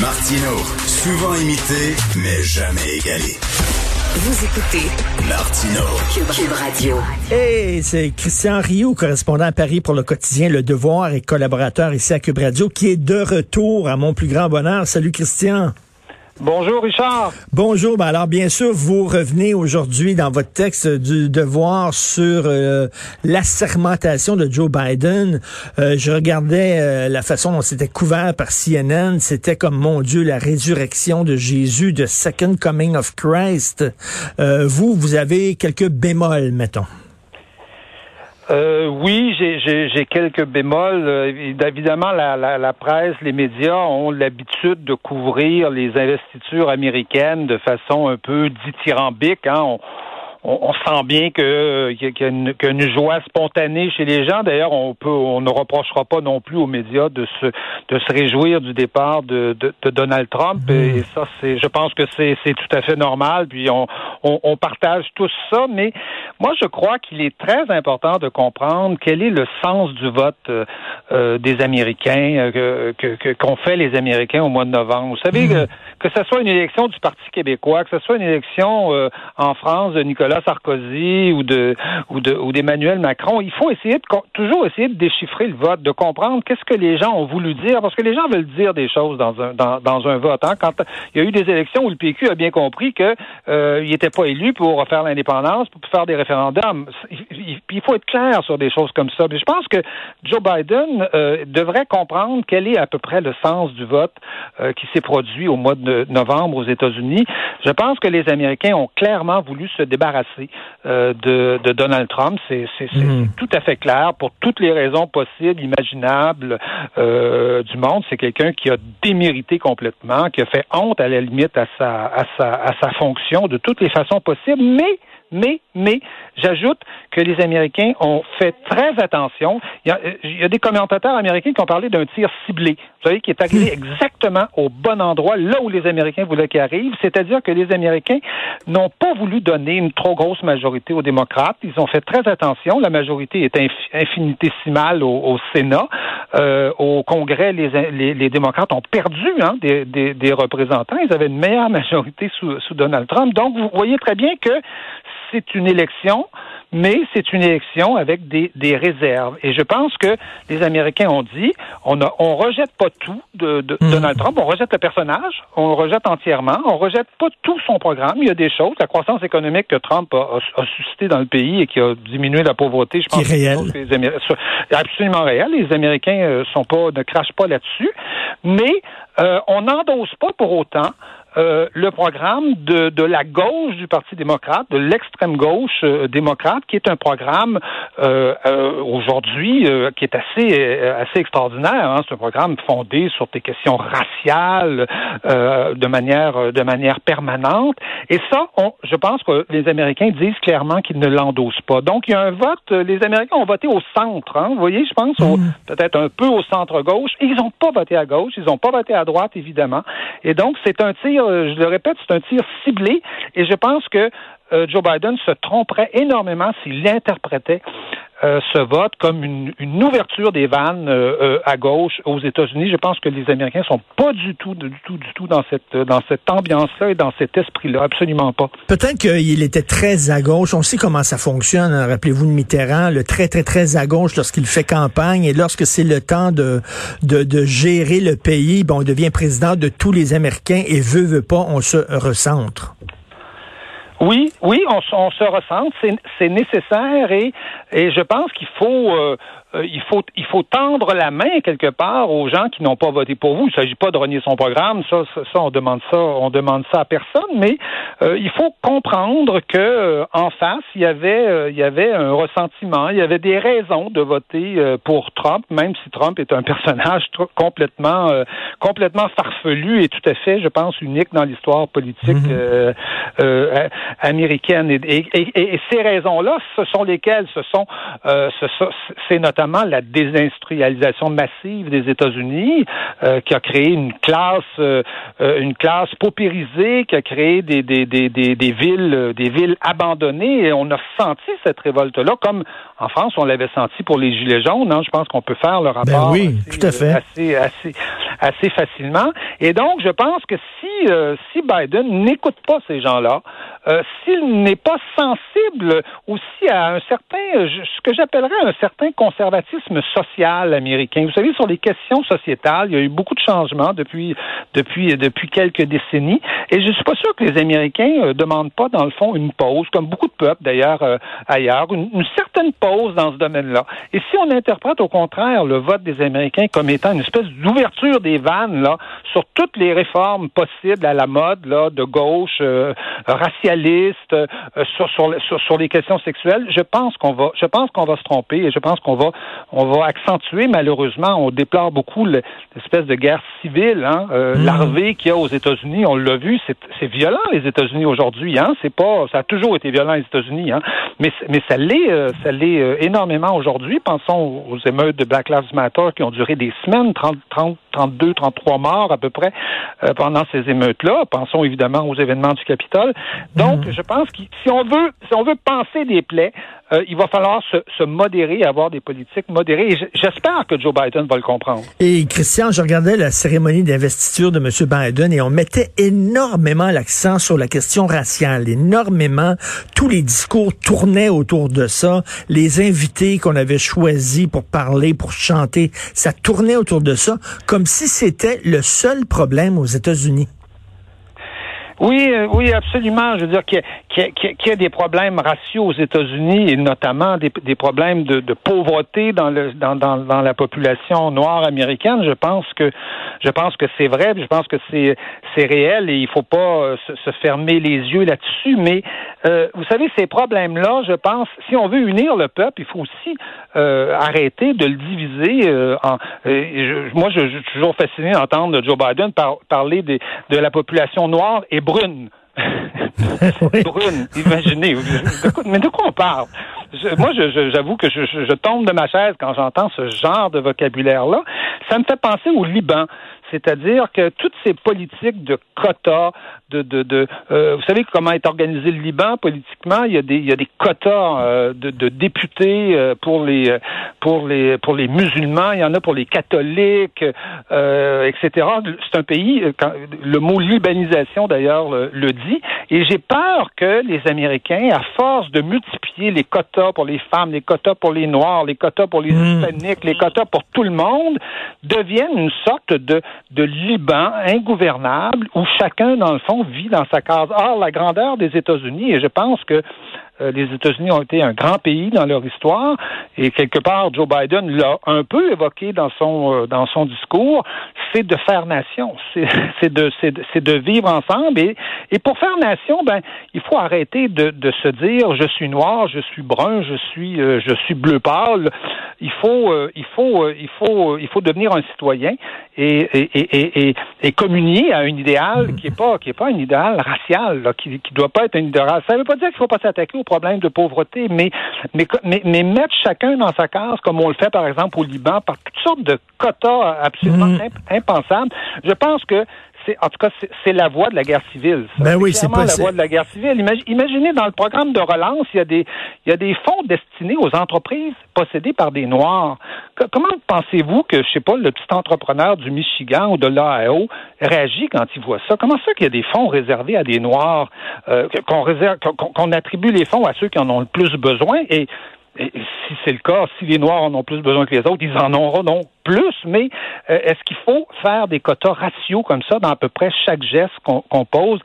Martino, souvent imité, mais jamais égalé. Vous écoutez Martino. Cube, Radio. Hey, c'est Christian Rioux, correspondant à Paris pour le quotidien Le Devoir et collaborateur ici à Cube Radio, qui est de retour à mon plus grand bonheur. Salut Christian. Bonjour Richard. Bonjour. Ben alors bien sûr, vous revenez aujourd'hui dans votre texte du devoir sur euh, l'assermentation de Joe Biden. Euh, je regardais euh, la façon dont c'était couvert par CNN. C'était comme mon Dieu la résurrection de Jésus, de Second Coming of Christ. vous, vous avez quelques bémols, mettons. Euh, oui, j'ai quelques bémols. Euh, évidemment, la, la, la, presse, les médias ont l'habitude de couvrir les investitures américaines de façon un peu dithyrambique. Hein. On, sent bien que qu'il y, a une, joie spontanée chez les gens. D'ailleurs, on peut, on ne reprochera pas non plus aux médias de se de se réjouir du départ de, de, Donald Trump. Mmh. Et ça, c'est, je pense que c'est c'est tout à fait normal. Puis on, on, on partage tous ça. Mais moi, je crois qu'il est très important de comprendre quel est le sens du vote euh, euh des Américains euh, que, fait les Américains au mois de novembre. Vous savez mmh. que que ce soit une élection du Parti québécois, que ce soit une élection euh, en France de Nicolas Sarkozy ou de d'Emmanuel Macron, il faut essayer de toujours essayer de déchiffrer le vote, de comprendre qu'est-ce que les gens ont voulu dire, parce que les gens veulent dire des choses dans un dans, dans un vote. Hein. Quand il y a eu des élections où le PQ a bien compris que euh, il n'était pas élu pour faire l'indépendance, pour faire des référendums. Il, il, faut être clair sur des choses comme ça. Mais je pense que Joe Biden euh, devrait comprendre quel est à peu près le sens du vote euh, qui s'est produit au mois de novembre aux États-Unis. Je pense que les Américains ont clairement voulu se débarrasser euh, de, Donald Trump. C'est mhm. tout à fait clair pour toutes les raisons possibles, imaginables euh, du monde. C'est quelqu'un qui a démérité complètement, qui a fait honte à la limite à sa, à sa, à sa fonction de toutes les façons possibles, mais mais, mais, j'ajoute que les Américains ont fait très attention. Il y, a, il y a des commentateurs américains qui ont parlé d'un tir ciblé. Vous savez, qui est arrivé hmm. exactement au bon endroit, là où les Américains voulaient qu'il arrive. C'est-à-dire que les Américains n'ont pas voulu donner une trop grosse majorité aux démocrates. Ils ont fait très attention. La majorité est infinitésimale au, au Sénat. Euh, au Congrès, les, les, les, démocrates ont perdu hein, des, des, des, représentants. Ils avaient une meilleure majorité sous, sous Donald Trump. Donc, vous voyez très bien que c'est une élection, mais c'est une élection avec des, des, réserves. Et je pense que les Américains ont dit, on ne on rejette pas tout de, de mhm. Donald Trump, on rejette le personnage, on le rejette entièrement, on rejette pas tout son programme. Il y a des choses, la croissance économique que Trump a, a, suscité dans le pays et qui a diminué la pauvreté, je pense. Qui est réel. absolument réel. Les Américains euh, sont pas, ne crachent pas là-dessus, mais euh, on n'endosse pas pour autant euh, le programme de, de, la gauche du Parti démocrate, de l'extrême gauche euh, démocrate, qui est un programme euh, euh aujourd'hui qui est assez assez extraordinaire. Hein. C'est un programme fondé sur des questions raciales de manière de manière permanente. Et ça, on, je pense que les Américains disent clairement qu'ils ne l'endossent pas. Donc il y a un vote. Les Américains ont voté au centre. Hein. Vous voyez, je pense mm. peut-être un peu au centre gauche. Et ils n'ont pas voté à gauche. Ils n'ont pas voté à droite, évidemment. Et donc c'est un tir euh, je le répète, c'est un tir ciblé et je pense que euh, Joe Biden se tromperait énormément s'il interprétait euh, ce vote comme une, ouverture des vannes à gauche aux États-Unis. Je pense que les Américains sont pas du tout, du tout, du tout dans cette ambiance-là et dans cet esprit-là, absolument pas. Peut-être qu'il était très à gauche. On sait comment ça fonctionne. Hein. Rappelez-vous de Mitterrand, le très très très à gauche lorsqu'il fait campagne et lorsque c'est le temps de, gérer le pays, bon, devient président de tous les Américains et veut veut pas, on se recentre. Oui, oui, on, on se ressent, c'est nécessaire et, et je pense qu'il faut euh, euh, il faut il faut tendre la main quelque part aux gens qui n'ont pas voté pour vous. Il ne s'agit pas de renier son programme, ça, ça, on demande ça, on demande ça à personne, mais euh, il faut comprendre que euh, en face, il y avait il y avait un ressentiment, il y avait des raisons de voter pour Trump, même si Trump est un personnage complètement complètement farfelu et tout à fait, je pense, unique dans l'histoire politique mm-hmm. américaine. Et, et, et, ces raisons-là, ce sont lesquelles? Ce sont, c'est notamment la désindustrialisation massive des États-Unis euh, qui a créé une classe, euh, euh, une classe paupérisée, qui a créé des, des, des, des, villes, des villes abandonnées. Et on a senti cette révolte-là, comme en France, on l'avait senti pour les Gilets jaunes. Hein. Je pense qu'on peut faire le ben rapport oui, assez, tout à fait. assez, assez, assez facilement. Et donc, je pense que si, si Biden n'écoute pas ces gens-là, s'il n'est pas sensible aussi à un certain, ce que j'appellerais un certain conservatisme social américain. Vous savez, sur les questions sociétales, il y a eu beaucoup de changements depuis depuis depuis quelques décennies, et je suis pas sûr que les Américains euh, demandent pas dans le fond une pause, comme beaucoup de peuples d'ailleurs euh, ailleurs, une, certaine pause dans ce domaine-là. Et si on interprète au contraire le vote des Américains comme étant une espèce d'ouverture des vannes là sur toutes les réformes possibles à la mode là de gauche, euh, racialiste, sur, sur, sur les questions sexuelles, je pense qu'on va je pense qu'on va se tromper et je pense qu'on va on va accentuer malheureusement, on déplore beaucoup l'espèce de guerre civile, hein, euh, mm. larvée qu'il y a aux États-Unis. On l'a vu, c'est violent les États-Unis aujourd'hui. Hein, c'est pas, ça a toujours été violent les États-Unis, hein, mais mais ça l'est, euh, ça l'est euh, énormément aujourd'hui. Pensons aux émeutes de Black Lives Matter qui ont duré des semaines, 30, 30 32, 33 morts à peu près pendant ces émeutes-là. Pensons évidemment aux événements du Capitole. Donc, mm. je pense que si on veut, si on veut penser des plaies, euh, il va falloir se, se, modérer, avoir des politiques modérées. J'espère que Joe Biden va le comprendre. Et Christian, je regardais la cérémonie d'investiture de M. Biden et on mettait énormément l'accent sur la question raciale, énormément. Tous les discours tournaient autour de ça. Les invités qu'on avait choisis pour parler, pour chanter, ça tournait autour de ça, comme si c'était le seul problème aux États-Unis. Oui, euh, oui, absolument. Je veux dire qu'il y, a des problèmes raciaux aux États-Unis et notamment des, problèmes de, pauvreté dans, le, dans, dans, dans, la population noire américaine. Je pense que je pense que c'est vrai. Je pense que c'est réel et il faut pas euh, se, fermer les yeux là-dessus. Mais euh, vous savez, ces problèmes-là, je pense, si on veut unir le peuple, il faut aussi arrêter de le diviser. en, moi, je, suis toujours fasciné d'entendre Joe Biden parler des, de la population noire et brune. brune, imaginez. mais de quoi on parle? moi, j'avoue que je, tombe de ma chaise quand j'entends ce genre de vocabulaire-là. Ça me fait penser au Liban. C'est-à-dire que toutes ces politiques de quotas, de, de, de euh, vous savez comment est organisé le Liban politiquement? Il y a des, il y a des quotas euh, de, de, députés euh, pour les pour les pour les musulmans, il y en a pour les catholiques, etc. C'est un pays. Quand, le mot libanisation d'ailleurs le, dit. Et j'ai peur que les Américains, à force de multiplier les quotas pour les femmes, les quotas pour les noirs, les quotas pour les hmm. hispaniques, les quotas pour tout le monde, deviennent une sorte de de Liban ingouvernable où chacun, dans le fond, vit dans sa case. Or, la grandeur des États-Unis, et je pense que les États-Unis ont été un grand pays dans leur histoire et quelque part Joe Biden l'a un peu évoqué dans son euh, dans son discours, c'est de faire nation, c'est de c'est de, vivre ensemble et et pour faire nation, ben il faut arrêter de, se dire je suis noir, je suis brun, je suis euh, je suis bleu pâle. Il faut il faut il faut il faut devenir un citoyen et et, et, et, communier à un idéal qui est pas qui est pas un idéal racial, là, qui qui doit pas être un idéal. Ça veut pas dire qu'il faut pas s'attaquer problème de pauvreté, mais, mais, mais, mettre chacun dans sa case, comme on le fait par exemple au Liban, par toutes sortes de quotas absolument mm. impensables, je pense que en tout cas, c'est la voie de la guerre civile. Ben oui, c'est pas la voie de la guerre civile. Imaginez dans le programme de relance, il y a des, il y a des fonds destinés aux entreprises possédées par des Noirs. comment pensez-vous que, je sais pas, le petit entrepreneur du Michigan ou de l'Ohio réagit quand il voit ça? Comment ça qu'il y a des fonds réservés à des Noirs, euh, qu'on réserve, qu'on attribue les fonds à ceux qui en ont le plus besoin? Et et si c'est le cas, si les Noirs en ont plus besoin que les autres, ils en auront donc plus, mais est-ce qu'il faut faire des quotas ratios comme ça dans à peu près chaque geste qu'on pose?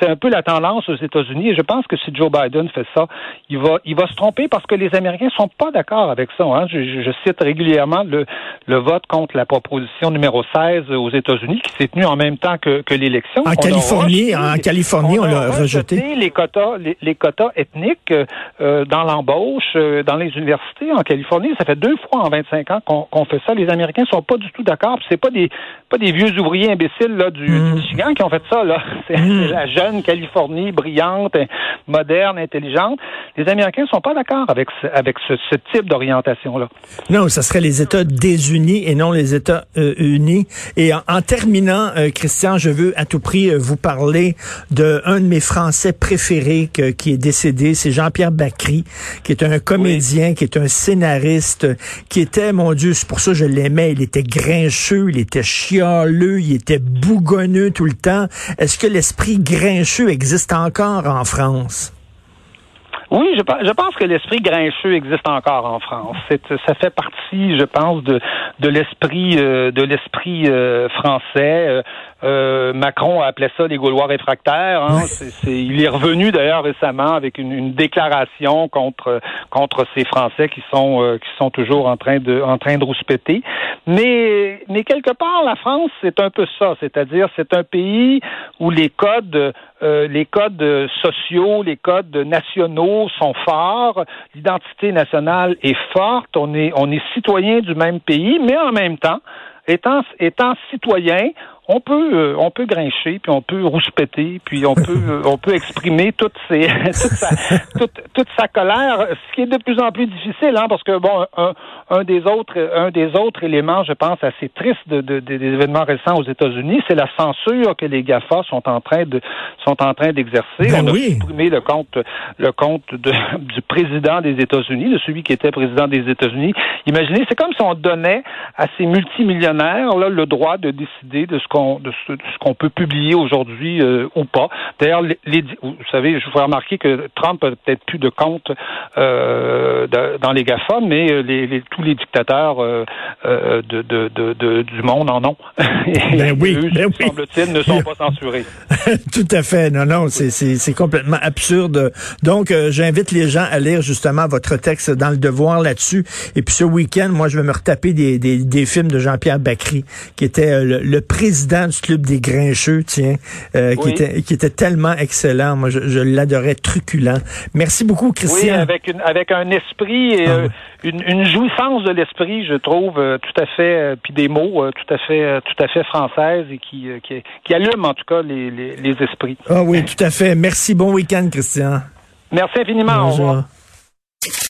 c'est un peu la tendance aux États-Unis et je pense que si Joe Biden fait ça, il va, il va se tromper parce que les Américains sont pas d'accord avec ça. Hein. Je, cite régulièrement le, le vote contre la proposition numéro 16 aux États-Unis qui s'est tenu en même temps que, que l'élection. En Californie, en Californie, on, l'a rejeté. Les quotas, les, quotas ethniques euh, dans l'embauche, euh, dans les universités en Californie, ça fait deux fois en 25 ans qu'on fait ça. Les Américains sont pas du tout d'accord. C'est pas des pas des vieux ouvriers imbéciles là du, mm. Michigan qui ont fait ça là. C'est mm jeune Californie brillante, moderne, intelligente. Les Américains ne sont pas d'accord avec ce, avec ce, type d'orientation-là. Non, ce serait les États désunis et non les États euh, unis. Et en, terminant, euh, Christian, je veux à tout prix euh, vous parler de un de mes Français préférés qui est décédé, c'est Jean-Pierre Bacry, qui est un comédien, qui est un scénariste, qui était, mon Dieu, c'est pour ça que je il était grincheux, il était chialeux, il était bougonneux tout le temps. Est-ce que l'esprit grincheux existe encore en France? Oui, je, je pense que l'esprit grincheux existe encore en France. ça fait partie, je pense, de, de l'esprit euh, de l'esprit euh, français. Euh, Macron a appelé ça les Gaulois réfractaires. Hein. il est revenu d'ailleurs récemment avec une, une, déclaration contre contre ces Français qui sont qui sont toujours en train de en train de rouspéter. Mais mais quelque part, la France, c'est un peu ça. C'est-à-dire, c'est un pays où les codes les codes sociaux, les codes nationaux sont forts, l'identité nationale est forte, on est, citoyen du même pays, mais en même temps, étant, étant citoyen, on peut euh, on peut grincher puis on peut rouspéter puis on peut euh, on peut exprimer toute ses toute sa toute, toute, sa colère ce qui est de plus en plus difficile hein parce que bon un, un des autres un des autres éléments je pense assez triste de, de, des événements récents aux États-Unis c'est la censure que les Gafa sont en train de sont en train d'exercer. Ben on a supprimé le compte le compte de, du président des États-Unis de celui qui était président des États-Unis. Imaginez c'est comme si on donnait à ces multimillionnaires là le droit de décider de ce qu'on de ce, qu'on peut publier aujourd'hui euh, ou pas. D'ailleurs, vous savez, je vous remarquer que Trump a peut-être plus de comptes euh, dans les GAFA, mais euh, les, tous les dictateurs de, du monde en ont. Ben oui, ben semble-t-il, ne sont pas censurés. Tout à fait. Non, non, c'est complètement absurde. Donc, j'invite les gens à lire justement votre texte dans le Devoir là-dessus. Et puis ce week-end, moi, je vais me retaper des, des, films de Jean-Pierre Bacry, qui était le président du club des Grincheux, tiens, euh, qui, était, qui était tellement excellent. Moi, je, l'adorais truculent. Merci beaucoup, Christian. Oui, avec, une, avec un esprit et ah euh, une, jouissance de l'esprit, je trouve, euh, tout à fait, puis des mots tout à fait, tout à fait françaises et qui, qui, qui allument en tout cas les, les, les esprits. Ah oui, tout à fait. Merci. Bon week-end, Christian. Merci infiniment. Au revoir.